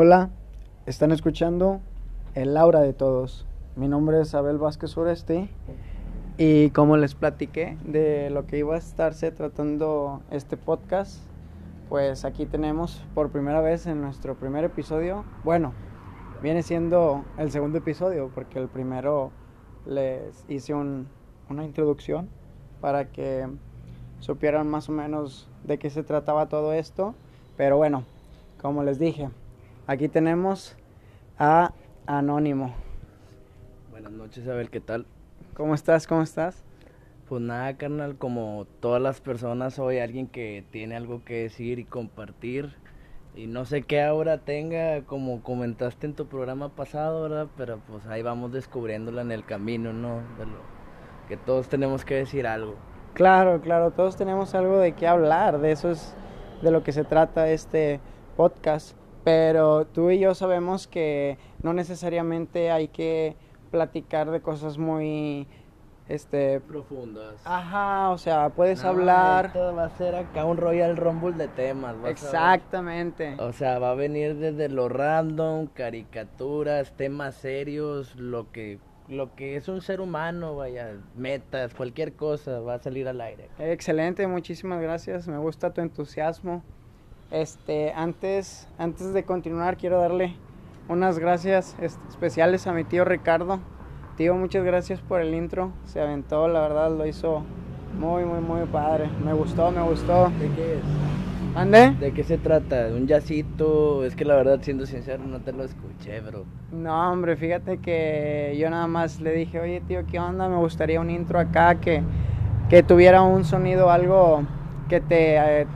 Hola, están escuchando El Aura de Todos. Mi nombre es Abel Vázquez Uresti y como les platiqué de lo que iba a estarse tratando este podcast, pues aquí tenemos por primera vez en nuestro primer episodio, bueno, viene siendo el segundo episodio porque el primero les hice un, una introducción para que supieran más o menos de qué se trataba todo esto, pero bueno, como les dije, Aquí tenemos a Anónimo. Buenas noches, a ver qué tal. ¿Cómo estás? ¿Cómo estás? Pues nada, carnal, como todas las personas, soy alguien que tiene algo que decir y compartir. Y no sé qué ahora tenga, como comentaste en tu programa pasado, ¿verdad? Pero pues ahí vamos descubriéndola en el camino, ¿no? De lo que todos tenemos que decir algo. Claro, claro, todos tenemos algo de qué hablar, de eso es de lo que se trata este podcast. Pero tú y yo sabemos que no necesariamente hay que platicar de cosas muy este profundas. Ajá, o sea, puedes hablar. Va a ser acá un Royal Rumble de temas. Exactamente. O sea, va a venir desde lo random, caricaturas, temas serios, lo que lo que es un ser humano, vaya, metas, cualquier cosa va a salir al aire. Excelente, muchísimas gracias. Me gusta tu entusiasmo. Este, antes, antes de continuar, quiero darle unas gracias especiales a mi tío Ricardo. Tío, muchas gracias por el intro. Se aventó, la verdad, lo hizo muy, muy, muy padre. Me gustó, me gustó. ¿De qué es? ¿Ande? ¿De qué se trata? ¿Un yacito? Es que la verdad, siendo sincero, no te lo escuché, bro. No, hombre, fíjate que yo nada más le dije, oye, tío, ¿qué onda? Me gustaría un intro acá que, que tuviera un sonido, algo que te... Eh,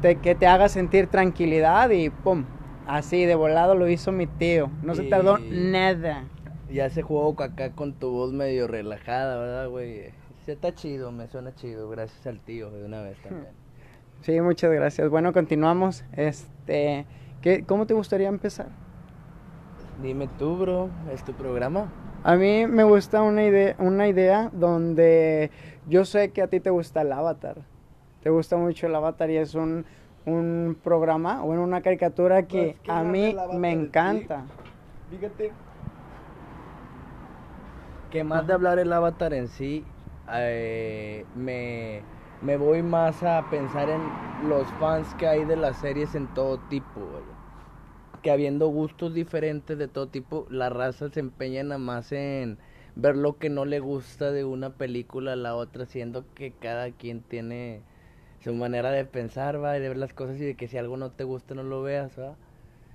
que te haga sentir tranquilidad y pum, así de volado lo hizo mi tío. No se tardó nada. Ya ese juego acá con tu voz medio relajada, ¿verdad, güey? Sí, está chido, me suena chido, gracias al tío de una vez también. Sí, muchas gracias. Bueno, continuamos. Este, ¿qué, ¿Cómo te gustaría empezar? Dime tú, bro, ¿es tu programa? A mí me gusta una idea, una idea donde yo sé que a ti te gusta el avatar te gusta mucho el Avatar y es un, un programa o una caricatura que, a mí me encanta. Fíjate que más de hablar el Avatar en sí, eh, me, me, voy más a pensar en los fans que hay de las series en todo tipo, que habiendo gustos diferentes de todo tipo, la raza se empeña nada más en ver lo que no le gusta de una película a la otra, siendo que cada quien tiene su manera de pensar, va, y de ver las cosas y de que si algo no te gusta no lo veas, va.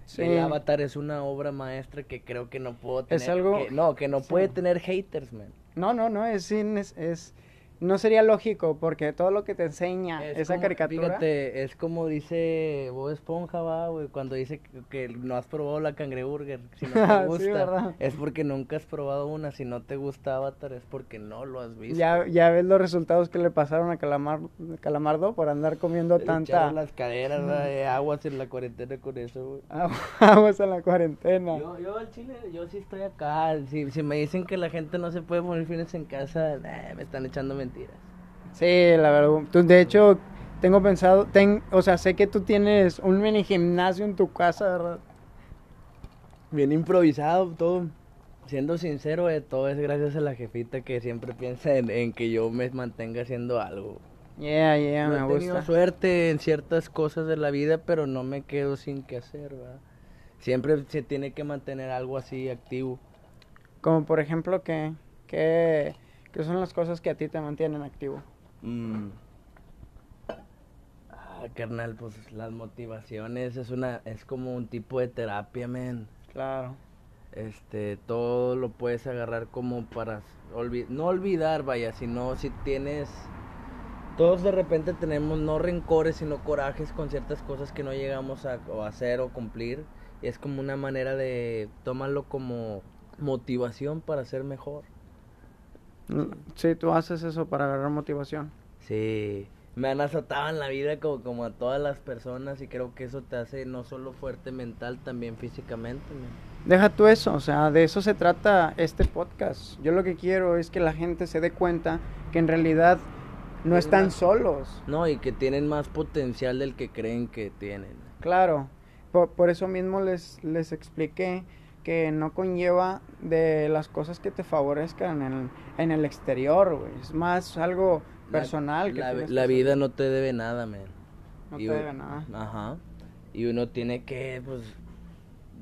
Sí. El Avatar es una obra maestra que creo que no puedo tener. Es algo. no, que no puede tener haters, man. No, no, no, es, es, es no sería lógico porque todo lo que te enseña esa caricatura. Fíjate, es como dice Bob Esponja, va, güey, cuando dice que, no has probado la cangreburger. Si no te gusta, es porque nunca has probado una. Si no te gusta Avatar, es porque no lo has visto. Ya, ya ves los resultados que le pasaron a Calamar, Calamardo por andar comiendo le tanta. las caderas, aguas en la cuarentena con eso, güey. aguas en la cuarentena. Yo, yo al chile, yo sí estoy acá. Si, si me dicen que la gente no se puede poner fines en casa, me están echando mentiras. Sí, la verdad. de hecho, tengo pensado, ten, o sea, sé que tú tienes un mini gimnasio en tu casa, ¿verdad? Bien improvisado, todo. Siendo sincero, eh, todo es gracias a la jefita que siempre piensa en, que yo me mantenga haciendo algo. Yeah, yeah, me he tenido suerte en ciertas cosas de la vida, pero no me quedo sin qué hacer, ¿verdad? Siempre se tiene que mantener algo así activo. Como por ejemplo, ¿qué, qué, ¿Qué son las cosas que a ti te mantienen activo? Mm. Ah, carnal, pues las motivaciones es una es como un tipo de terapia, men. Claro. Este, todo lo puedes agarrar como para no olvidar, vaya, sino si tienes todos de repente tenemos no rencores, sino corajes con ciertas cosas que no llegamos a, a hacer o cumplir. Y es como una manera de tomarlo como motivación para ser mejor. Sí, tú haces eso para agarrar motivación. Sí, me han azotado en la vida como, como a todas las personas y creo que eso te hace no solo fuerte mental, también físicamente. Deja tú eso, o sea, de eso se trata este podcast. Yo lo que quiero es que la gente se dé cuenta que en realidad no están solos. No, y que tienen más potencial del que creen que tienen. Claro, por, por eso mismo les, les expliqué que no conlleva de las cosas que te favorezcan en el, en el exterior, güey. Es más algo personal. La, que la- que la hacer. vida no te debe nada, man. No Y te u- debe nada. Ajá. Y uno tiene que, pues,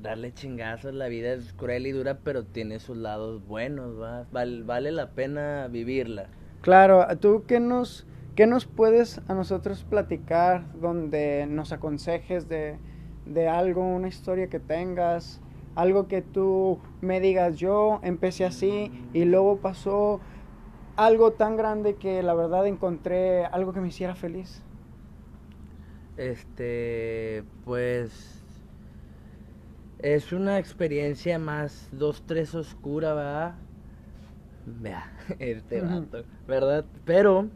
darle chingazos. La vida es cruel y dura, pero tiene sus lados buenos, ¿va? Val- vale la pena vivirla. Claro, ¿tú qué nos, qué nos puedes a nosotros platicar donde nos aconsejes de, de algo, una historia que tengas, algo que tú me digas, yo empecé así y luego pasó algo tan grande que la verdad encontré algo que me hiciera feliz? Este, pues es una experiencia más dos tres oscura, ¿verdad? Vea, este vato, ¿verdad? Pero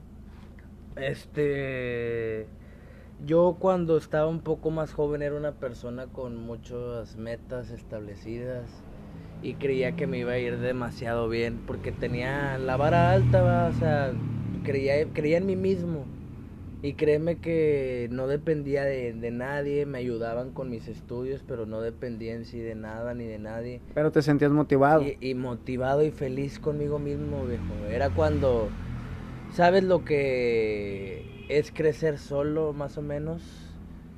este yo cuando estaba un poco más joven era una persona con muchas metas establecidas y creía que me iba a ir demasiado bien porque tenía la vara alta, ¿va? o sea, creía, creía en mí mismo. Y créeme que no dependía de, de nadie, me ayudaban con mis estudios, pero no dependía en sí de nada ni de nadie. Pero te sentías motivado. Y, y motivado y feliz conmigo mismo, viejo. Era cuando, ¿sabes lo que es crecer solo, más o menos?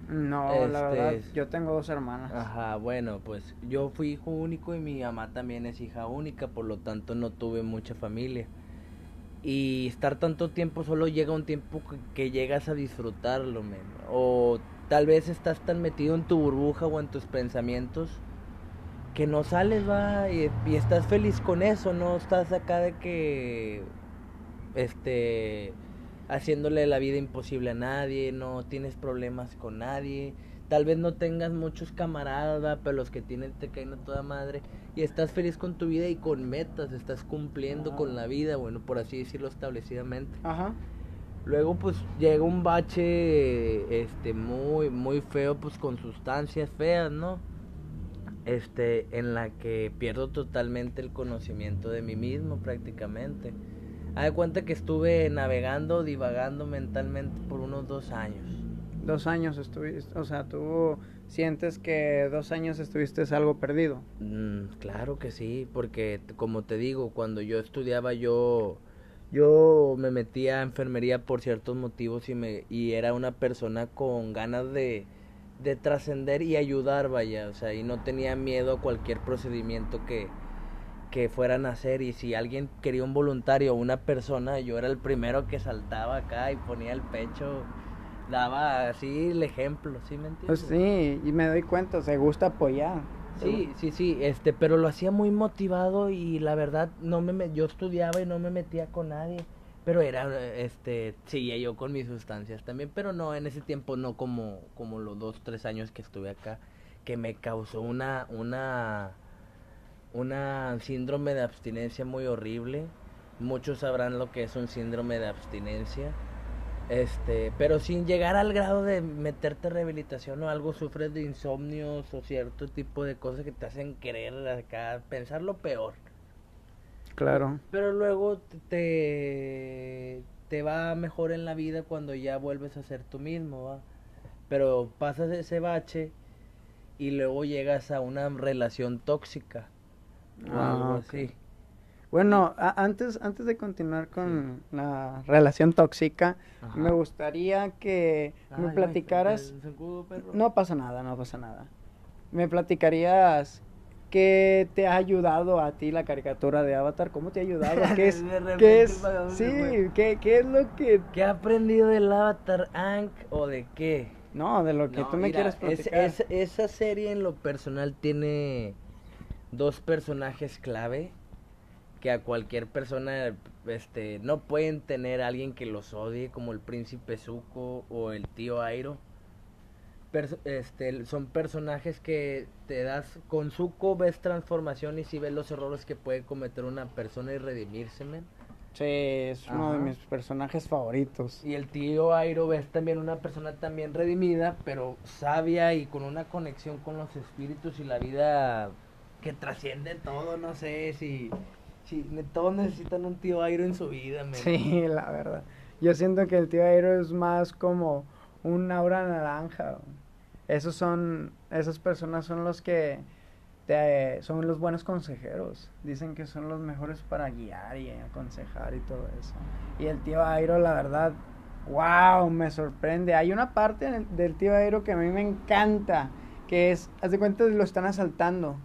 No, la Este, verdad, yo tengo dos hermanas. Ajá, bueno, pues yo fui hijo único y mi mamá también es hija única, por lo tanto no tuve mucha familia. Y estar tanto tiempo solo llega un tiempo que, que llegas a disfrutarlo, men. O tal vez estás tan metido en tu burbuja o en tus pensamientos que no sales, va, y, y estás feliz con eso, no estás acá de que, este, haciéndole la vida imposible a nadie, no tienes problemas con nadie, tal vez no tengas muchos camaradas, pero los que tienen te caen a toda madre, y estás feliz con tu vida y con metas, estás cumpliendo con la vida, bueno, por así decirlo establecidamente. Ajá. Luego pues llega un bache este muy muy feo pues con sustancias feas, ¿no? Este en la que pierdo totalmente el conocimiento de mí mismo prácticamente. Haz de cuenta que estuve navegando, divagando mentalmente por unos dos años. Dos años estuviste, o sea, tú sientes que dos años estuviste algo perdido. Mm, claro que sí, porque como te digo, cuando yo estudiaba yo yo me metía a enfermería por ciertos motivos y me y era una persona con ganas de de trascender y ayudar, vaya, o sea, y no tenía miedo a cualquier procedimiento que que fueran a hacer y si alguien quería un voluntario o una persona, yo era el primero que saltaba acá y ponía el pecho, daba así el ejemplo, ¿sí me entiendes? Pues sí, y me doy cuenta, se gusta apoyar. Sí, sí, sí, este, pero lo hacía muy motivado y la verdad no me, me- yo estudiaba y no me metía con nadie, pero era, este, seguía yo con mis sustancias también, pero no, en ese tiempo no como, como los dos, tres años que estuve acá, que me causó una, una, una síndrome de abstinencia muy horrible, muchos sabrán lo que es un síndrome de abstinencia, este, pero sin llegar al grado de meterte en rehabilitación o algo, sufres de insomnios o cierto tipo de cosas que te hacen querer acá pensar lo peor. Claro. Pero luego te, te va mejor en la vida cuando ya vuelves a ser tú mismo, ¿va? Pero pasas ese bache y luego llegas a una relación tóxica. Ah, así. Bueno, a- antes, antes de continuar con la relación tóxica, Ajá. me gustaría que me platicaras... ay, sacudo, perro. No pasa nada, no pasa nada. Me platicarías qué te ha ayudado a ti la caricatura de Avatar, cómo te ha ayudado, qué es, qué es, sí, qué, qué es lo que, ¿Qué ha aprendido del Avatar Ank o de qué? no, de lo que No, tú me quieres es- platicar. es- esa serie en lo personal tiene dos personajes clave que a cualquier persona este no pueden tener alguien que los odie como el príncipe Zuko o el tío Airo. Perso- este son personajes que te das con Zuko ves transformación y si ves los errores que puede cometer una persona y redimirse, men. Sí, es uno de mis personajes favoritos. Y el tío Airo ves también una persona también redimida, pero sabia y con una conexión con los espíritus y la vida que trasciende todo, no sé si, si todos necesitan un tío Airo en su vida, men. Sí, la verdad. Yo siento que el tío Airo es más como un aura naranja. esos son, esas personas son los que te, son los buenos consejeros. Dicen que son los mejores para guiar y aconsejar y todo eso. Y el tío Airo, la verdad, wow, me sorprende. Hay una parte del tío Airo que a mí me encanta, que es, haz de cuenta, lo están asaltando.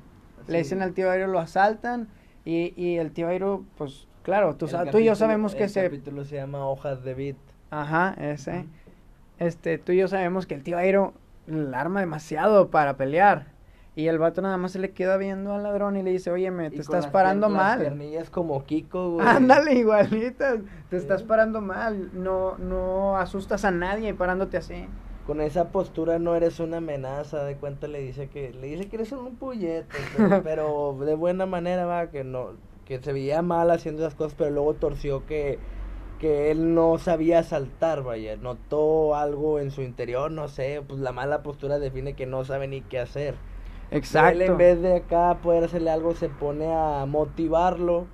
Le dicen al tío Airo, lo asaltan y, y el tío Airo, pues, claro, tú, El tú y yo sabemos que el se... capítulo se llama Hojas de Beat. Ajá, ese. Este, tú y yo sabemos que el tío Airo la arma demasiado para pelear. Y el vato nada más se le queda viendo al ladrón y le dice, oye, me, te estás las parando las mal. piernillas como Kiko, güey. Ándale, igualita. Te estás parando mal. No, no asustas a nadie parándote así. Con esa postura no eres una amenaza, de cuenta le dice que le dice que eres un puñete, pero, pero de buena manera va que no que se veía mal haciendo esas cosas, pero luego torció que que él no sabía saltar, vaya, notó algo en su interior, no sé, pues la mala postura define que no sabe ni qué hacer. Él en vez de acá poder hacerle algo se pone a motivarlo,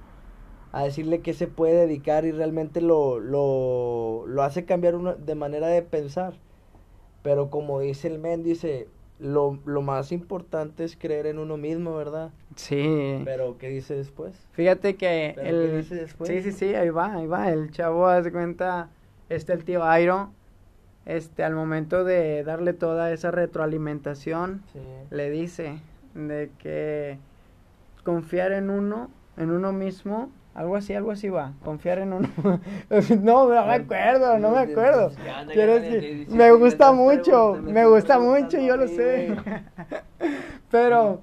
a decirle que se puede dedicar y realmente lo, lo, lo hace cambiar una, de manera de pensar. Pero como dice el men, dice, lo, lo más importante es creer en uno mismo, ¿verdad? Sí. Pero ¿qué dice después? Fíjate que ¿Pero el... qué dice después? Sí, sí, sí, ahí va, ahí va. El chavo hace cuenta, este, el tío Airo, este, al momento de darle toda esa retroalimentación, Sí. le dice de que confiar en uno, en uno mismo, algo así, algo así va, confiar en uno. no, no me acuerdo, no me acuerdo. Quiero decir, me gusta mucho, me gusta mucho, yo lo sé. pero,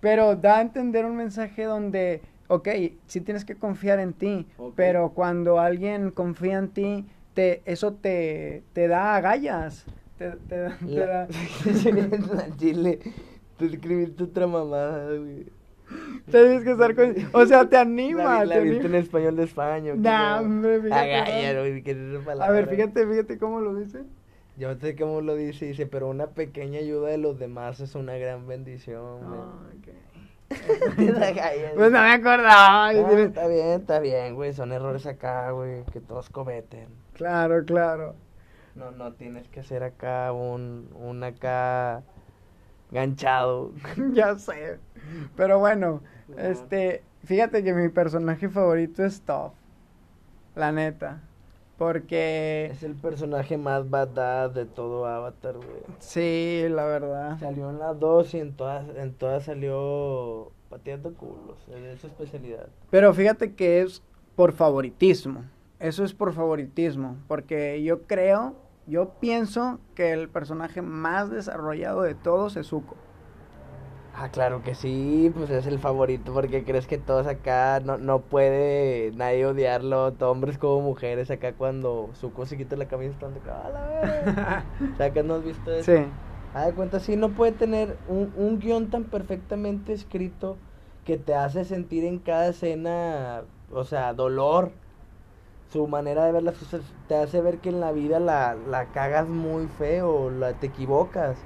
pero da a entender un mensaje donde, ok, sí tienes que confiar en ti, pero cuando alguien confía en ti, te, eso te, te da agallas. Te, te, da- te La, da- chile, tú escribiste otra mamada, güey. Tienes que estar con... O sea, te anima. la te anima. en español de España. ¿o qué Nah, hombre, fíjate, Agalla, ¿no? güey, ¿qué es esa A ver, fíjate, fíjate cómo lo dice. Yo no sé cómo lo dice, dice, pero una pequeña ayuda de los demás es una gran bendición, güey. Agalla, Pues no me acordaba. Ah, está bien, está bien, güey, son errores acá, güey, que todos cometen. Claro, claro. No, no tienes que ser acá un, un acá ganchado. ya sé. Pero bueno, este, fíjate que mi personaje favorito es Toph. La neta. Porque Es el personaje más badass de todo Avatar, güey. sí, la verdad. Salió en las dos y en todas, en todas salió pateando culos, es su especialidad. Pero fíjate que es por favoritismo. Eso es por favoritismo. Porque yo creo, yo pienso que el personaje más desarrollado de todos es Zuko. Ah, claro que sí, pues es el favorito porque crees que todos acá no, no puede nadie odiarlo, tanto hombres como mujeres acá cuando Zuko se quita la camisa están acá, "A la verga". O sea, que no has visto eso. Sí. Ah, de cuenta, sí, no puede tener un, un guion tan perfectamente escrito que te hace sentir en cada escena, o sea, dolor. Su manera de ver las cosas te hace ver que en la vida la, la cagas muy feo, la, te equivocas.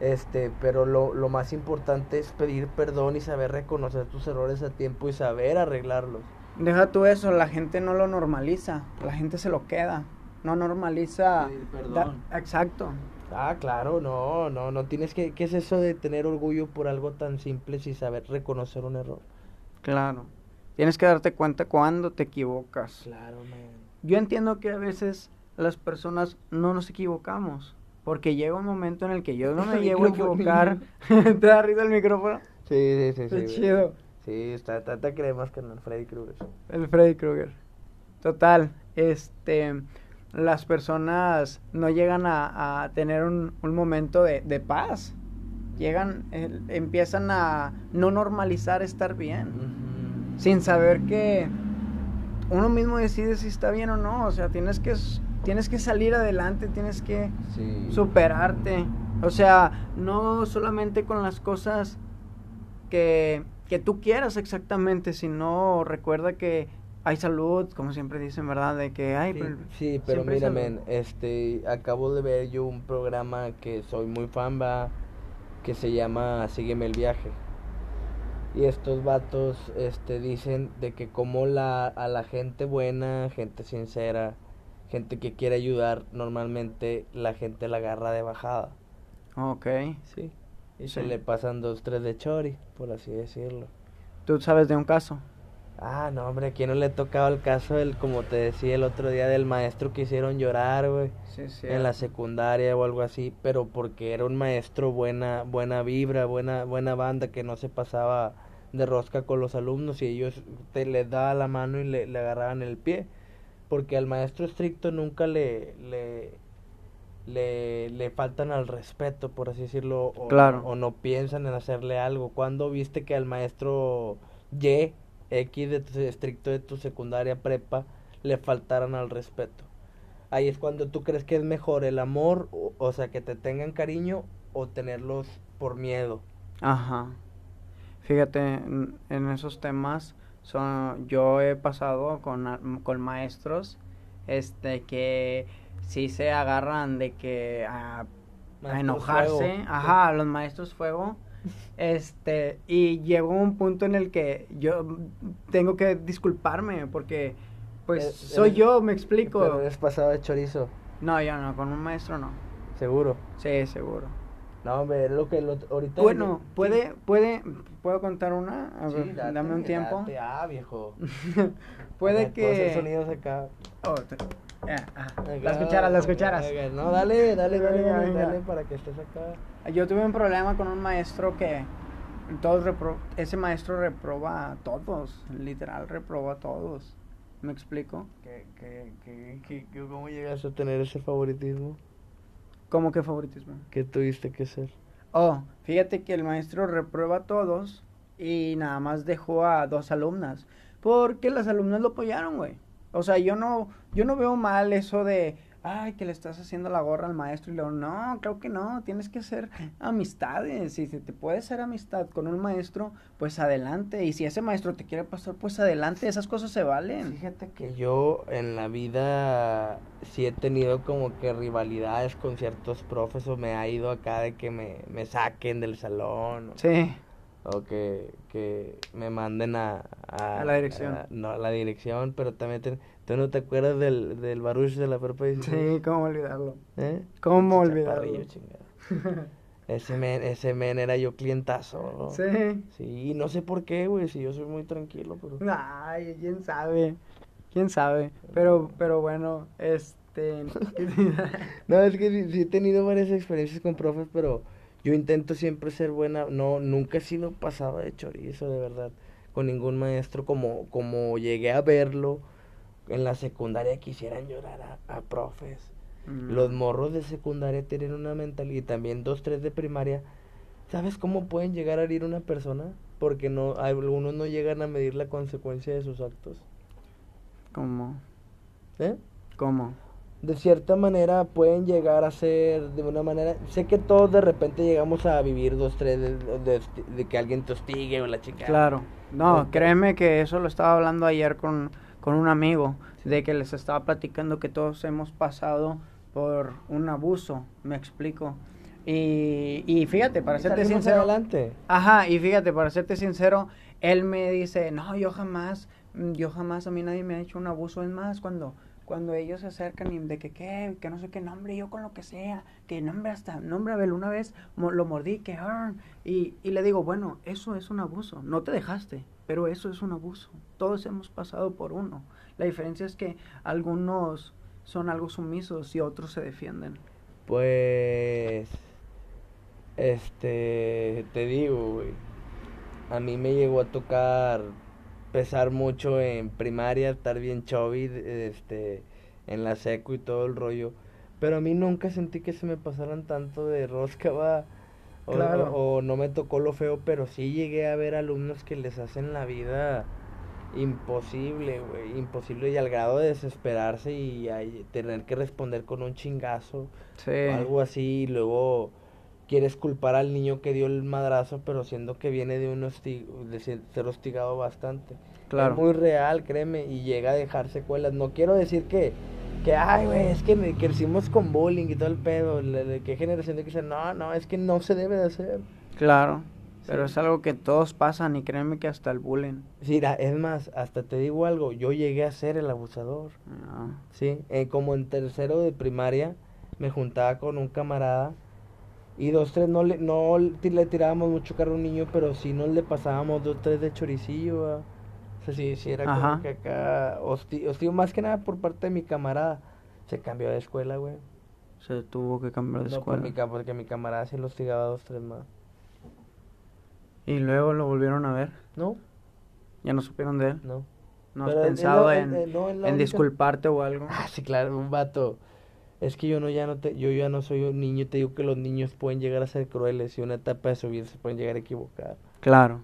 Este, pero lo, lo más importante es pedir perdón y saber reconocer tus errores a tiempo y saber arreglarlos. Deja tú eso, la gente no lo normaliza, la gente se lo queda, no normaliza. Pedir perdón. da- exacto. Ah, claro, no, no, no tienes que, ¿qué es eso de tener orgullo por algo tan simple sin saber reconocer un error? Claro. Tienes que darte cuenta cuando te equivocas. Claro, man. Yo entiendo que a veces las personas no nos equivocamos, porque llega un momento en el que yo no me El llego a equivocar. ¿Te da risa el micrófono? Sí, sí, sí. Güey. chido. Sí, está, está, está cremas que el Freddy Krueger. El Freddy Krueger. Total, este, las personas no llegan a, a tener un, un momento de, de paz. Llegan, empiezan a no normalizar estar bien, sin saber que uno mismo decide si está bien o no. O sea, tienes que, tienes que salir adelante, tienes que Sí. superarte. O sea, no solamente con las cosas que, que tú quieras exactamente, sino recuerda que hay salud, como siempre dicen, ¿verdad? De que hay... Sí, sí, pero siempre hay mira, men, este, acabo de ver yo un programa que soy muy fan, va, que se llama Sígueme el viaje. Y estos vatos, este, dicen de que como la, a la gente buena, gente sincera, gente que quiere ayudar, normalmente la gente la agarra de bajada. Ok. Sí. Y Sí. se le pasan dos, tres de chori, por así decirlo. ¿Tú sabes de un caso? Ah, no, hombre, ¿a quién no le ha tocado el caso del, como te decía el otro día, del maestro que hicieron llorar, güey? Sí, sí. en la secundaria o algo así, pero porque era un maestro buena, buena vibra, buena, buena banda que no se pasaba de rosca con los alumnos y ellos te les daba la mano y le, le agarraban el pie, porque al maestro estricto nunca le, le, le, le faltan al respeto, por así decirlo, o, Claro. o no piensan en hacerle algo. cuando viste que al maestro Y, X de tu estricto de tu secundaria prepa, le faltaran al respeto? Ahí es cuando tú crees que es mejor el amor, o, o sea, que te tengan cariño o tenerlos por miedo. Ajá. Fíjate, en, en esos temas son, yo he pasado con, con maestros este que sí se agarran de que a, enojarse, fuego. ajá, los maestros fuego. Este, y llegó un punto en el que yo tengo que disculparme porque pues Eh, soy yo, me explico. Pero eres pasado de chorizo, No, yo no, con un maestro no. seguro. Sí, seguro. No, hombre, lo que lo- ahorita... Bueno, Sí. puede, puede, ¿puedo contar una? A Sí, ver, date, dame un tiempo. date. Ah, viejo. puede hacer que... sonidos acá. Oh, te- ah, ah, Las cucharas, las cucharas. No, dale, dale, dale, dale, venga. dale para que estés acá. Yo tuve un problema con un maestro que todos repro- ese maestro reproba a todos, literal reproba a todos. ¿Me explico? ¿Qué, qué, qué, qué, ¿Cómo llegaste a tener ese favoritismo? ¿Cómo que favoritismo? ¿Qué tuviste que ser? Oh, fíjate que el maestro reprueba a todos y nada más dejó a dos alumnas. Porque las alumnas lo apoyaron, güey. O sea, yo no, yo no veo mal eso de, ay, que le estás haciendo la gorra al maestro. Y luego, no, creo que no, tienes que hacer amistades. Si se te puede hacer amistad con un maestro, pues adelante. Y si ese maestro te quiere pasar, pues adelante. Esas cosas se valen. Fíjate que yo en la vida sí he tenido como que rivalidades con ciertos profes o me ha ido acá de que me, me saquen del salón o, Sí, o que, que me manden a, A la dirección. a- no, a la dirección, pero también tú no te acuerdas del, del Baruch de la prepa 16? sí, cómo olvidarlo. ¿Eh? ¿Cómo olvidarlo? Ese men, ese men era yo clientazo. ¿no? Sí. Sí, no sé por qué, güey, si yo soy muy tranquilo, pero... Ay, quién sabe. Quién sabe. Pero, pero bueno, este. No, es que sí, sí he tenido varias experiencias con profes, pero yo intento siempre ser buena. No, nunca he sido pasado de chorizo, de verdad, con ningún maestro. Como, como llegué a verlo en la secundaria, quisieran llorar a, a profes. Mm. Los morros de secundaria tienen una mentalidad, y también dos, tres de primaria. ¿Sabes cómo pueden llegar a herir una persona? Porque no, algunos no llegan a medir la consecuencia de sus actos. ¿Cómo? ¿Eh? ¿Cómo? de cierta manera pueden llegar a ser de una manera sé que todos de repente llegamos a vivir dos tres de, de- de que alguien te hostigue o la chica Claro. No, créeme que eso lo estaba hablando ayer con, con un amigo, de que les estaba platicando que todos hemos pasado por un abuso, me explico. Y, y fíjate, para Y serte sincero, adelante. Ajá, y fíjate, para serte sincero, él me dice, no, yo jamás, mm, yo jamás, a mí nadie me ha hecho un abuso, es más, cuando, cuando ellos se acercan y de que qué, que no sé qué nombre, yo con lo que sea, que nombre hasta, nombre Abel, una vez mo- lo mordí, que ah", y, y le digo, bueno, eso es un abuso, no te dejaste, pero eso es un abuso, todos hemos pasado por uno, la diferencia es que algunos son algo sumisos y otros se defienden. pues este te digo güey a mí me llegó a tocar pesar mucho en primaria estar bien chubby este en la seco y todo el rollo pero a mí nunca sentí que se me pasaran tanto de rosca va o, Claro. o- o no me tocó lo feo pero sí llegué a ver alumnos que les hacen la vida imposible güey imposible y al grado de desesperarse y tener que responder con un chingazo Sí. o algo así y luego quieres culpar al niño que dio el madrazo pero siendo que viene de un de ser ser hostigado bastante Claro. es muy real créeme y llega a dejar secuelas no quiero decir que que ay güey es que me- crecimos con bullying y todo el pedo le- le- qué generación de que no no es que no se debe de hacer Claro, pero es algo que todos pasan y créeme que hasta el bullying. Sí, es más hasta te digo algo yo llegué a ser el abusador Ah, Sí, eh, como en tercero de primaria me juntaba con un camarada Y dos, tres, no le, no le tirábamos mucho carro a un niño, pero sí nos le pasábamos dos, tres de choricillo, ¿va? Sea, sí, sí era como que acá, hostil, más que nada por parte de mi camarada. Se cambió de escuela, güey. Se tuvo que cambiar de no, escuela. Mi, porque mi camarada sí lo hostigaba dos, tres más. ¿Y luego lo volvieron a ver? No. ¿Ya no supieron de él? No. ¿No has pensado en, en disculparte o algo? Ah, sí, claro, un vato. Es que yo no ya no te, yo ya no soy un niño, te digo que los niños pueden llegar a ser crueles y una etapa de su vida se pueden llegar a equivocar. Claro.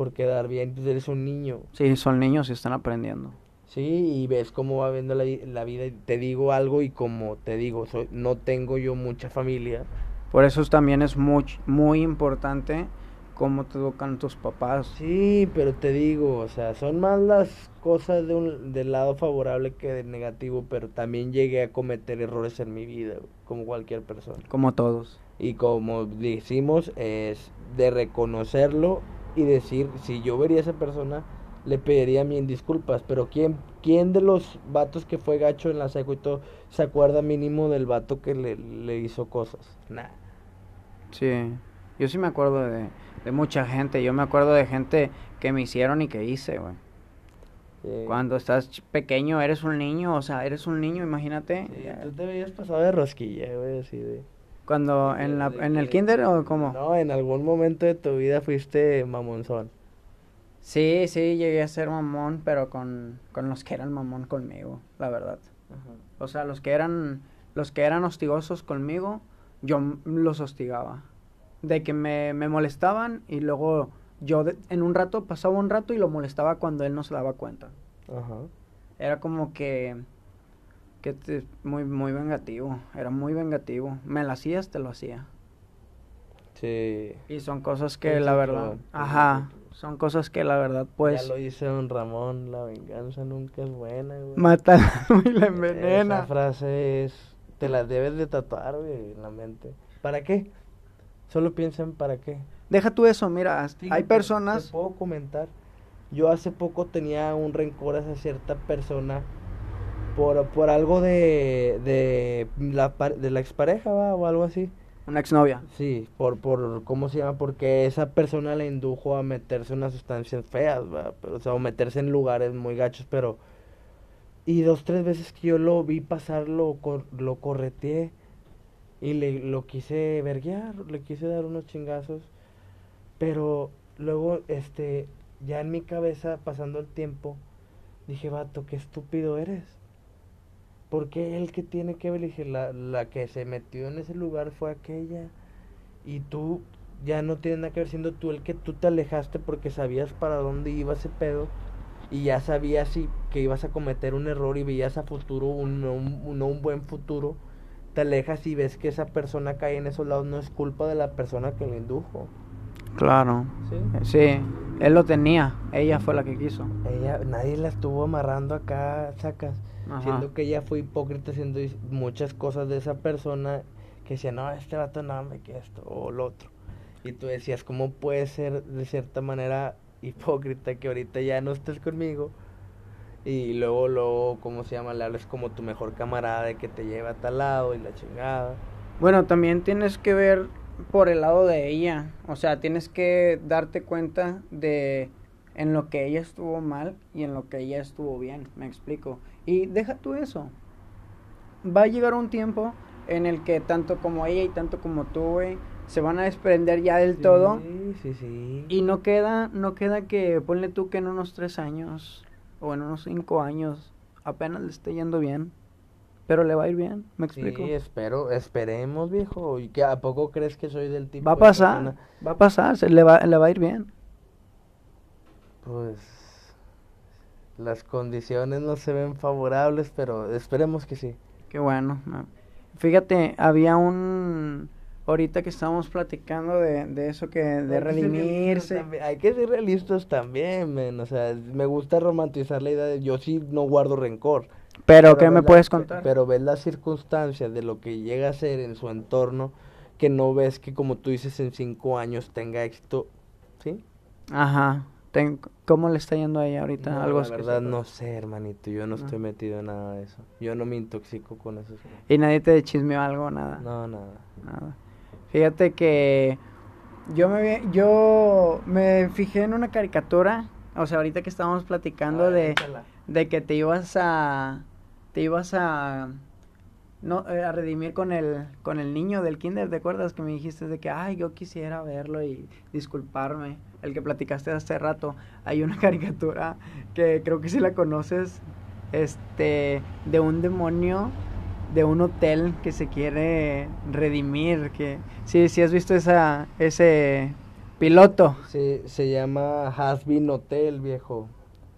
Por quedar bien, tú eres un niño. Sí, son niños y están aprendiendo. Sí, y ves cómo va viendo la, la vida y te digo algo y como te digo, soy, no tengo yo mucha familia. Por eso también es muy, muy importante cómo te educan tus papás. Sí, pero te digo, o sea, son más las cosas de un, del lado favorable que del negativo, pero también llegué a cometer errores en mi vida, como cualquier persona. Como todos. Y como decimos, es de reconocerlo y decir, si yo vería a esa persona, le pediría mil disculpas, pero ¿quién, ¿quién de los vatos que fue gacho en la seco y todo se acuerda mínimo del vato que le, le hizo cosas? Nah. Sí. Yo sí me acuerdo de, de mucha gente. Yo me acuerdo de gente que me hicieron y que hice, güey. Cuando estás pequeño, eres un niño, o sea, eres un niño, imagínate. tú te veías pasado de rosquilla, güey, así de... Cuando, en, la, en el kinder o cómo? No, en algún momento de tu vida fuiste mamonzón. Sí, sí, llegué a ser mamón, pero con, con los que eran mamón conmigo, la verdad. O sea, los que eran, los que eran hostigosos conmigo, yo los hostigaba de que me, me molestaban y luego yo en un rato pasaba un rato y lo molestaba cuando él no se daba cuenta. Ajá. Era como que que te, muy muy vengativo, era muy vengativo. Me lo hacías, te lo hacía. Sí. Y son cosas que la verdad, ajá, son cosas que la verdad pues Ya lo dice don Ramón, la venganza nunca es buena, güey. Mata y la envenena. Esa frase es te la debes de tatuar, güey, en la mente. ¿Para qué? Solo piensen para qué. Deja tú eso, mira, hay personas... Te puedo comentar. Yo hace poco tenía un rencor hacia cierta persona por, por algo de, de, la, de la expareja, ¿va? O algo así. Una exnovia. Sí, por, por, ¿cómo se llama? Porque esa persona le indujo a meterse en unas sustancias feas, ¿va? o sea, o meterse en lugares muy gachos, pero... Y dos, tres veces que yo lo vi pasar, lo, lo correteé y le lo quise verguear, le quise dar unos chingazos, pero luego, este, ya en mi cabeza, pasando el tiempo, dije, vato, qué estúpido eres. Porque él que tiene que dije, la, la que se metió en ese lugar fue aquella. Y tú ya no tienes nada que ver siendo tú el que tú te alejaste porque sabías para dónde iba ese pedo y ya sabías si, que ibas a cometer un error y veías a futuro un, un, un buen futuro te alejas y ves que esa persona cae en esos lados, no es culpa de la persona que le indujo. Claro. Sí. Sí, él lo tenía, ella fue la que quiso. Ella, nadie la estuvo amarrando acá, sacas. Siendo que ella fue hipócrita haciendo muchas cosas de esa persona que decía, no, este vato no me que esto o lo otro. Y tú decías, ¿cómo puede ser de cierta manera hipócrita que ahorita ya no estés conmigo? Y luego, luego, ¿cómo se llama? Le hablas como tu mejor camarada de que te lleva a tal lado y la chingada. Bueno, también tienes que ver por el lado de ella. O sea, tienes que darte cuenta de en lo que ella estuvo mal y en lo que ella estuvo bien. Me explico. Y deja tú eso. Va a llegar un tiempo en el que tanto como ella y tanto como tú, güey, se van a desprender ya del todo. Sí, sí, sí. Y no queda, no queda que, ponle tú que en unos tres años o en unos cinco años apenas le esté yendo bien. Pero le va a ir bien, ¿me explico? Sí, espero, esperemos, viejo. ¿Y que a poco crees que soy del tipo Va a pasar, va a pasar, se le va, le va a ir bien. Pues las condiciones no se ven favorables, pero esperemos que sí. Qué bueno. Fíjate, había un ahorita que estamos platicando de, de eso que de redimirse. Hay que ser realistas también, men. O sea, me gusta romantizar la idea de yo sí no guardo rencor. Pero, ¿qué me puedes contar? Pero ves las circunstancias de lo que llega a ser en su entorno, que no ves que como tú dices en cinco años tenga éxito, ¿sí? Ajá. ¿Cómo le está yendo a ella ahorita? Algo la verdad no sé, hermanito. Yo no, estoy metido en nada de eso. Yo no me intoxico con eso. ¿Y nadie te chismeó algo? Nada. No, nada. Nada. Fíjate que yo me, yo me fijé en una caricatura, o sea, ahorita que estábamos platicando de, de que te ibas a, te ibas a, no, eh, a redimir con el, con el niño del kinder, ¿te acuerdas que me dijiste de que, ay, yo quisiera verlo y disculparme? El que platicaste hace rato, hay una caricatura que creo que si la conoces, este, de un demonio de un hotel que se quiere redimir, que sí, sí has visto esa ese piloto. Sí, se llama Hasbin Hotel, viejo.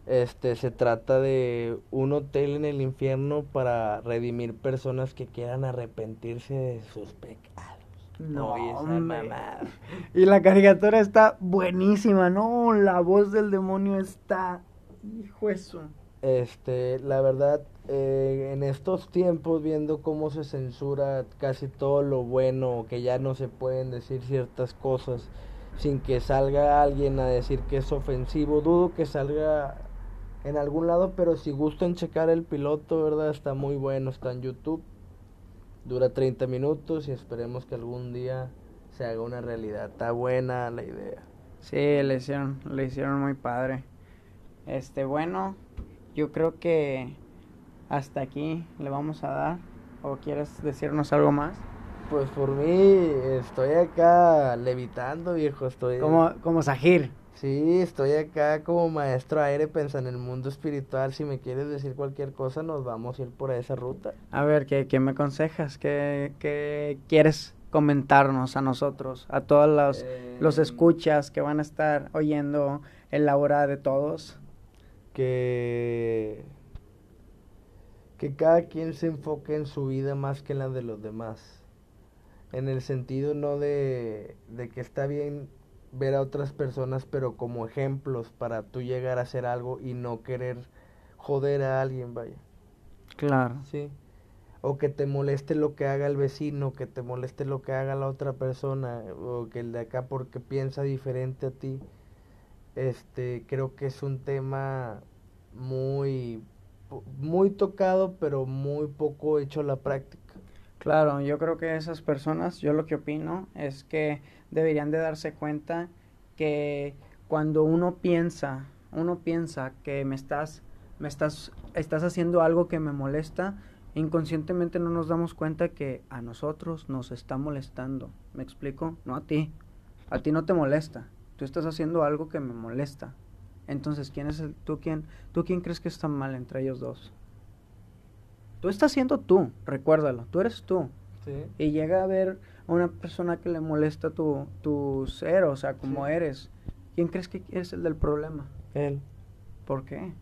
Este se trata de un hotel en el infierno para redimir personas que quieran arrepentirse de sus pecados. No, Y la caricatura está buenísima, no, la voz del demonio está hijo eso. Este, la verdad, eh, en estos tiempos, viendo cómo se censura casi todo lo bueno, que ya no se pueden decir ciertas cosas sin que salga alguien a decir que es ofensivo, dudo que salga en algún lado, pero si gustan checar el piloto, ¿verdad? Está muy bueno, está en YouTube, dura 30 minutos y esperemos que algún día se haga una realidad. Está buena la idea. Sí, le hicieron, le hicieron muy padre. Este, bueno, yo creo que hasta aquí le vamos a dar. ¿O quieres decirnos algo más? Pues por mí estoy acá levitando, viejo. Estoy como como Sahir. Sí, estoy acá como maestro aire pensando en el mundo espiritual. Si me quieres decir cualquier cosa, nos vamos a ir por esa ruta. A ver, ¿qué, qué me aconsejas? ¿Qué, ¿Qué, quieres comentarnos a nosotros, a todos los, los eh, escuchas que van a estar oyendo en la hora de todos? que que cada quien se enfoque en su vida más que en la de los demás. En el sentido no de, de que está bien ver a otras personas, pero como ejemplos para tú llegar a hacer algo y no querer joder a alguien, vaya. Claro. Sí. O que te moleste lo que haga el vecino, que te moleste lo que haga la otra persona, o que el de acá porque piensa diferente a ti este, creo que es un tema muy, muy tocado, pero muy poco hecho a la práctica. Claro, yo creo que esas personas, yo lo que opino es que deberían de darse cuenta que cuando uno piensa, uno piensa que me estás, me estás, estás haciendo algo que me molesta, inconscientemente no nos damos cuenta que a nosotros nos está molestando. ¿Me explico? No a ti. A ti no te molesta tú estás haciendo algo que me molesta. Entonces, ¿quién es el, tú quién, tú quién crees que está mal entre ellos dos? Tú estás siendo tú, recuérdalo, tú eres tú. Y llega a ver a una persona que le molesta tu, tu ser, o sea, como eres. ¿Quién crees que es el del problema? Él. ¿Por qué?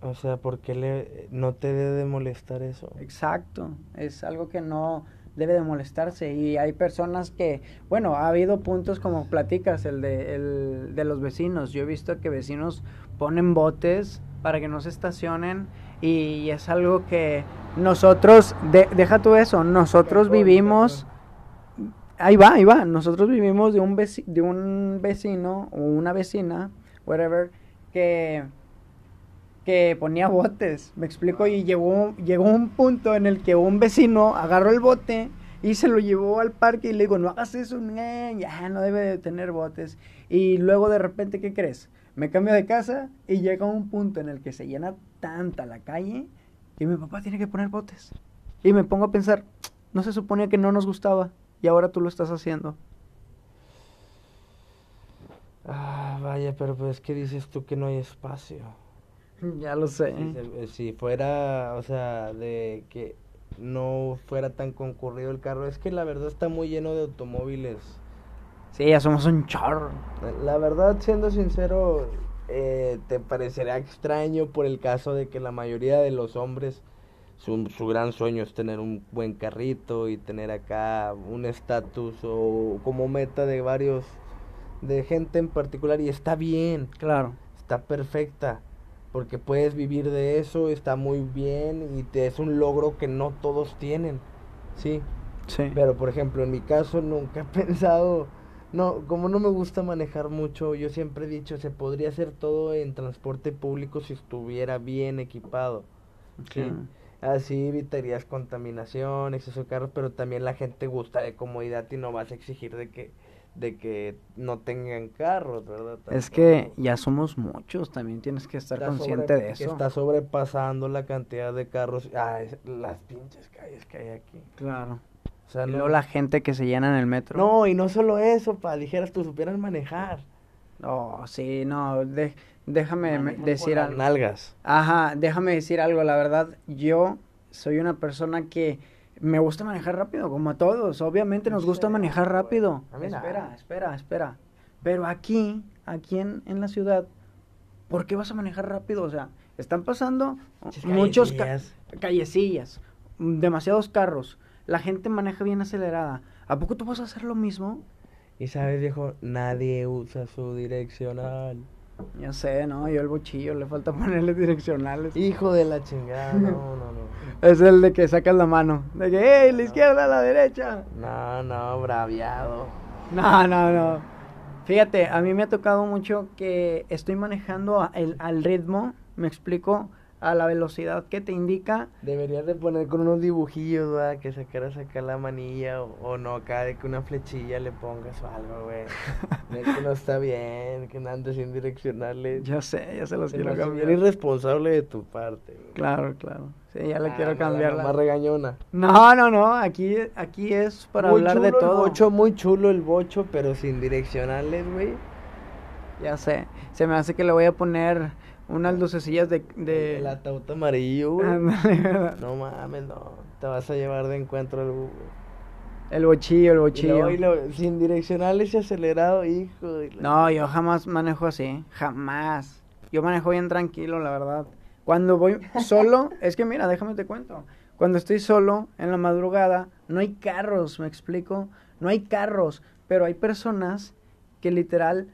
O sea, ¿por qué le, no te debe de molestar eso? Exacto, es algo que no, debe de molestarse y hay personas que, bueno, ha habido puntos como platicas, el de, el de los vecinos, yo he visto que vecinos ponen botes para que no se estacionen y es algo que nosotros, deja tú eso, nosotros vivimos, ahí va, ahí va, nosotros vivimos de un, de un vecino o una vecina, whatever, que que ponía botes, me explico, y llegó, llegó un punto en el que un vecino agarró el bote y se lo llevó al parque y le digo, no hagas eso, ya no debe de tener botes. Y luego de repente, ¿qué crees? Me cambio de casa y llega un punto en el que se llena tanta la calle que mi papá tiene que poner botes. Y me pongo a pensar, no se suponía que no nos gustaba y ahora tú lo estás haciendo. Ah, vaya, pero pues que dices tú que no hay espacio. Ya lo sé. Si, fuera, o sea, de que no fuera tan concurrido el carro, es que la verdad está muy lleno de automóviles. Sí, ya somos un chorro. La verdad, siendo sincero, eh, te parecerá extraño por el caso de que la mayoría de los hombres, su, su gran sueño es tener un buen carrito y tener acá un estatus o como meta de varios, de gente en particular, y está bien. Claro. Está perfecta porque puedes vivir de eso, está muy bien y te, es un logro que no todos tienen, ¿sí? Sí. Pero por ejemplo, en mi caso nunca he pensado, no, como no me gusta manejar mucho, yo siempre he dicho, se podría hacer todo en transporte público si estuviera bien equipado, ¿sí? Así evitarías contaminación, exceso de carros, pero también la gente gusta de comodidad y no vas a exigir de que de que no tengan carros, ¿verdad? Es que ya somos muchos, también tienes que estar consciente de eso. Está sobrepasando la cantidad de carros, ah, las pinches calles que hay aquí. Claro. O sea, no... la gente que se llena en el metro. No, y no solo eso, pa, dijeras tú supieras manejar. Oh, sí, no, déjame decir algo. Nalgas. Ajá, déjame decir algo, la verdad, yo soy una persona que me gusta manejar rápido, como a todos. Obviamente nos gusta manejar rápido. Espera, espera, espera. Pero aquí, aquí en, en la ciudad, ¿por qué vas a manejar rápido? O sea, están pasando muchos callecillas, demasiados carros. La gente maneja bien acelerada. ¿A poco tú vas a hacer lo mismo? Y sabes, viejo, nadie usa su direccional. Ya sé, no, yo el bochillo, le falta ponerle direccionales. Hijo de la chingada, no, no, no. es el de que sacas la mano, de que, hey, la izquierda, la derecha. No, no, braviado. No, no, no. Fíjate, a mí me ha tocado mucho que estoy manejando el, al ritmo, me explico, a la velocidad que te indica. Deberías de poner con unos dibujillos, ¿verdad? Que sacaras acá la manilla o, no, acá de que una flechilla le pongas o algo, güey. que no está bien, que andes sin direccionales. Ya sé, ya se los quiero cambiar. irresponsable de tu parte, güey. Claro, claro. Sí, ya le ah, quiero cambiar. Más regañona. No, no, no, aquí, aquí es para hablar de todo. El bocho, muy chulo el bocho, pero sin direccionales, güey. Ya sé, se me hace que le voy a poner unas lucecillas de... de... El ataúd amarillo, no mames, no. Te vas a llevar de encuentro el... El bochillo, el bochillo. sin direccionales y acelerado, hijo. No, yo jamás manejo así, jamás. Yo manejo bien tranquilo, la verdad. Cuando voy solo, es que mira, déjame te cuento. Cuando estoy solo, en la madrugada, no hay carros, me explico. No hay carros, pero hay personas que literal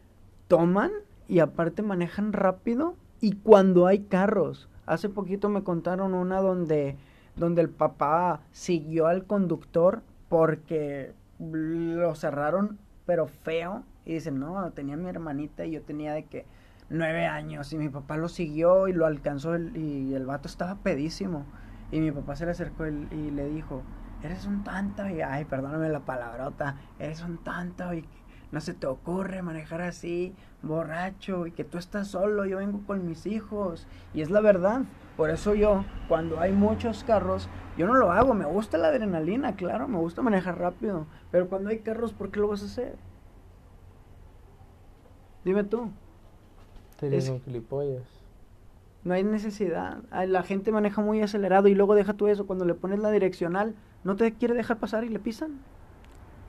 toman y aparte manejan rápido y cuando hay carros. Hace poquito me contaron una donde, donde el papá siguió al conductor porque lo cerraron, pero feo. Y dicen, no, tenía mi hermanita y yo tenía de que nueve años. Y mi papá lo siguió y lo alcanzó y el vato estaba pedísimo. Y mi papá se le acercó y, le dijo, eres un tanto y, ay, perdóname la palabrota, eres un tanto y no se te ocurre manejar así, borracho, y que tú estás solo, yo vengo con mis hijos. Y es la verdad. Por eso yo, cuando hay muchos carros, yo no lo hago. Me gusta la adrenalina, claro, me gusta manejar rápido. Pero cuando hay carros, ¿por qué lo vas a hacer? Dime tú. Te es... No hay necesidad. La gente maneja muy acelerado y luego deja tú eso. Cuando le pones la direccional, no te quiere dejar pasar y le pisan.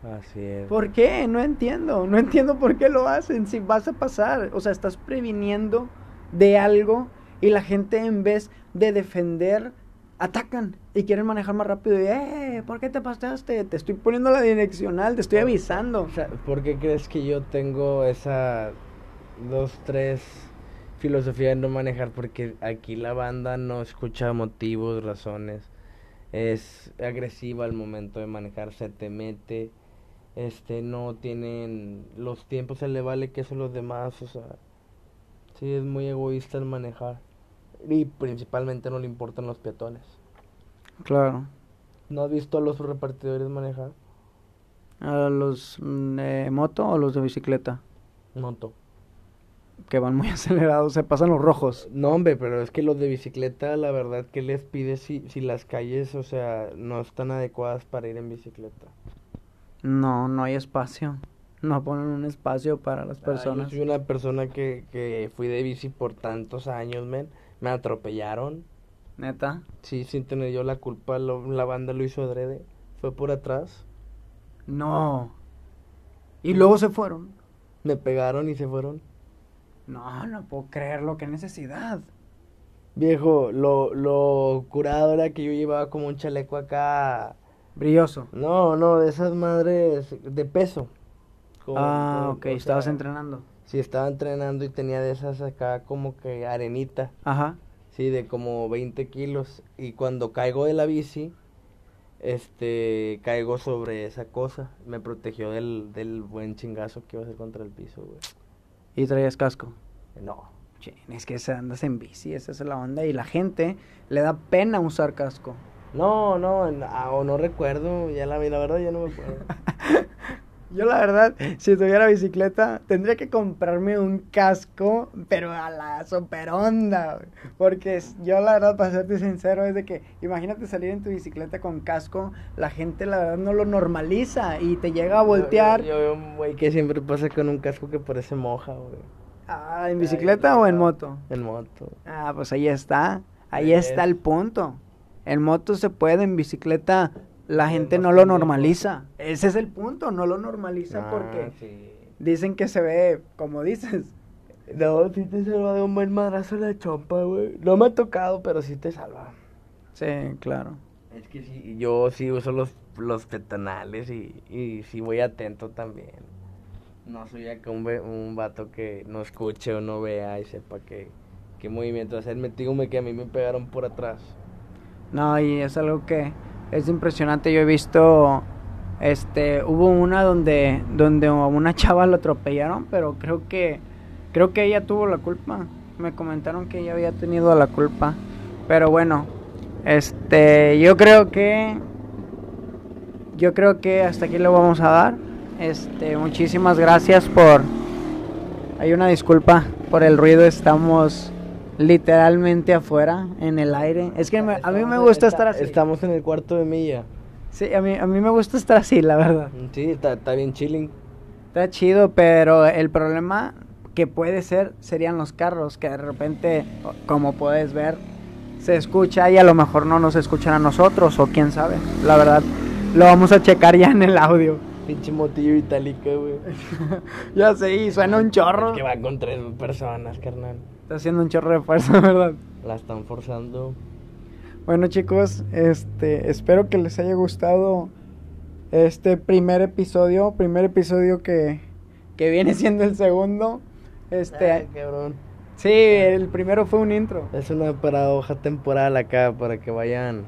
Así es. ¿Por qué? No entiendo. No entiendo por qué lo hacen. Si vas a pasar, o sea, estás previniendo de algo y la gente en vez de defender, atacan y quieren manejar más rápido. Y, eh, ¿por qué te pasaste? Te estoy poniendo la direccional, te estoy avisando. O sea, ¿Por qué crees que yo tengo esa dos, tres filosofía de no manejar? Porque aquí la banda no escucha motivos, razones. Es agresiva al momento de manejar, se te mete este no tienen los tiempos se le vale que eso los demás o sea sí es muy egoísta el manejar. Y principalmente no le importan los peatones. Claro. No has visto a los repartidores manejar a los de moto o los de bicicleta moto. Que van muy acelerados se pasan los rojos. No hombre pero es que los de bicicleta la verdad que les pide si si las calles o sea no están adecuadas para ir en bicicleta no, no hay espacio. No ponen un espacio para las personas. yo soy una persona que, que fui de bici por tantos años, men. Me atropellaron. ¿Neta? Sí, sin tener yo la culpa. la banda lo hizo adrede. Fue por atrás. No. ¿Y luego se fueron? Me pegaron y se fueron. No, no puedo creerlo. ¿Qué necesidad? Viejo, lo, lo curado era que yo llevaba como un chaleco acá Brilloso. No, no, de esas madres de peso. ah, ok, estabas entrenando. Sí, estaba entrenando y tenía de esas acá como que arenita. Ajá. Sí, de como 20 kilos. Y cuando caigo de la bici, este, caigo sobre esa cosa. Me protegió del, del buen chingazo que iba a hacer contra el piso, güey. ¿Y traías casco? No. Che, es que se andas en bici, esa es la onda. Y la gente le da pena usar casco. No, no, ah, o no recuerdo, ya la, la verdad ya no me acuerdo. Yo la verdad, si tuviera bicicleta, tendría que comprarme un casco, pero a la super onda, güey. Porque yo la verdad, para serte sincero, es de que imagínate salir en tu bicicleta con casco, la gente la verdad no lo normaliza y te llega a voltear. Yo, yo veo un güey que siempre pasa con un casco que parece moja, güey. Ah, ¿en bicicleta o en moto? En moto. Ah, pues ahí está. Ahí está es. el punto. En moto se puede, en bicicleta la gente no lo normaliza. Ese es el punto, no lo normaliza Ah, porque sí. dicen que se ve, como dices. No, sí te salva de un buen madrazo la chompa, güey. No me ha tocado, pero sí te salva. Sí, claro. Es que sí, yo sí uso los, los peatonales y, y sí voy atento también. No soy acá un, un vato que no escuche o no vea y sepa qué, qué movimiento hacer. Me dígame que a mí me pegaron por atrás. No, y es algo que es impresionante. Yo he visto, este, hubo una donde, donde una chava lo atropellaron, pero creo que, creo que ella tuvo la culpa. Me comentaron que ella había tenido la culpa. Pero bueno, este, yo creo que, yo creo que hasta aquí le vamos a dar. Este, muchísimas gracias por, hay una disculpa por el ruido, estamos literalmente afuera, en el aire. Es que me- a mí me gusta estar así. Estamos en el cuarto de milla. Sí, a mí, a mí me gusta estar así, la verdad. Sí, está, está bien chilling. Está chido, pero el problema que puede ser serían los carros, que de repente, como puedes ver, se escucha y a lo mejor no nos escuchan a nosotros, o quién sabe. La verdad, lo vamos a checar ya en el audio. Pinche motillo itálica, güey. ya sé, y suena un chorro. Es que va con tres personas, carnal. Está haciendo un chorro de fuerza, ¿verdad? La están forzando. Bueno chicos, este, espero que les haya gustado este primer episodio, primer episodio que, que viene siendo el segundo. Este, Ay, cabrón. sí, el primero fue un intro. Es una paradoja temporal acá para que vayan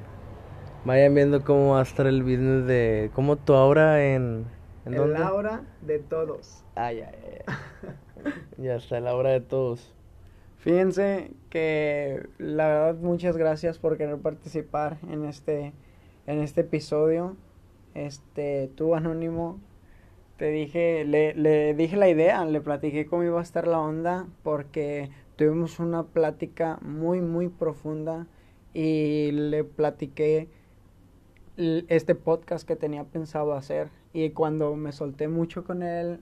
vayan viendo cómo va a estar el business de cómo tu aura en ¿en El dónde? aura de todos. Ay, ay, ay. ya está la hora de todos. Fíjense que la verdad muchas gracias por querer participar en este en este episodio. Este, tú anónimo te dije le, le dije la idea, le platiqué cómo iba a estar la onda porque tuvimos una plática muy muy profunda y le platiqué este podcast que tenía pensado hacer y cuando me solté mucho con él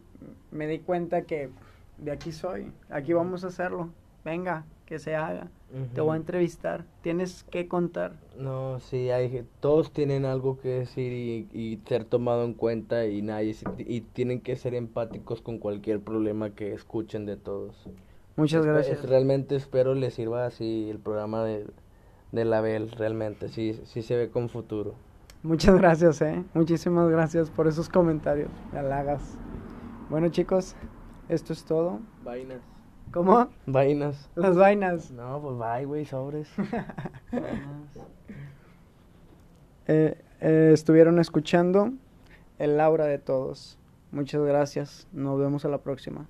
me di cuenta que de aquí soy, aquí vamos a hacerlo, venga, que se haga, te voy a entrevistar, tienes que contar. No, sí, hay, todos tienen algo que decir y, y ser tomado en cuenta y nadie y tienen que ser empáticos con cualquier problema que escuchen de todos. Muchas gracias. es- realmente espero les sirva así el programa de, de la Bel, realmente, sí, sí se ve con futuro. Muchas gracias, eh. Muchísimas gracias por esos comentarios, me halagas. Bueno, chicos, esto es todo. Vainas. ¿Cómo? Vainas. Las vainas. No, pues bye, güey, sobres. Eh, eh, estuvieron escuchando el aura de todos. Muchas gracias. Nos vemos a la próxima.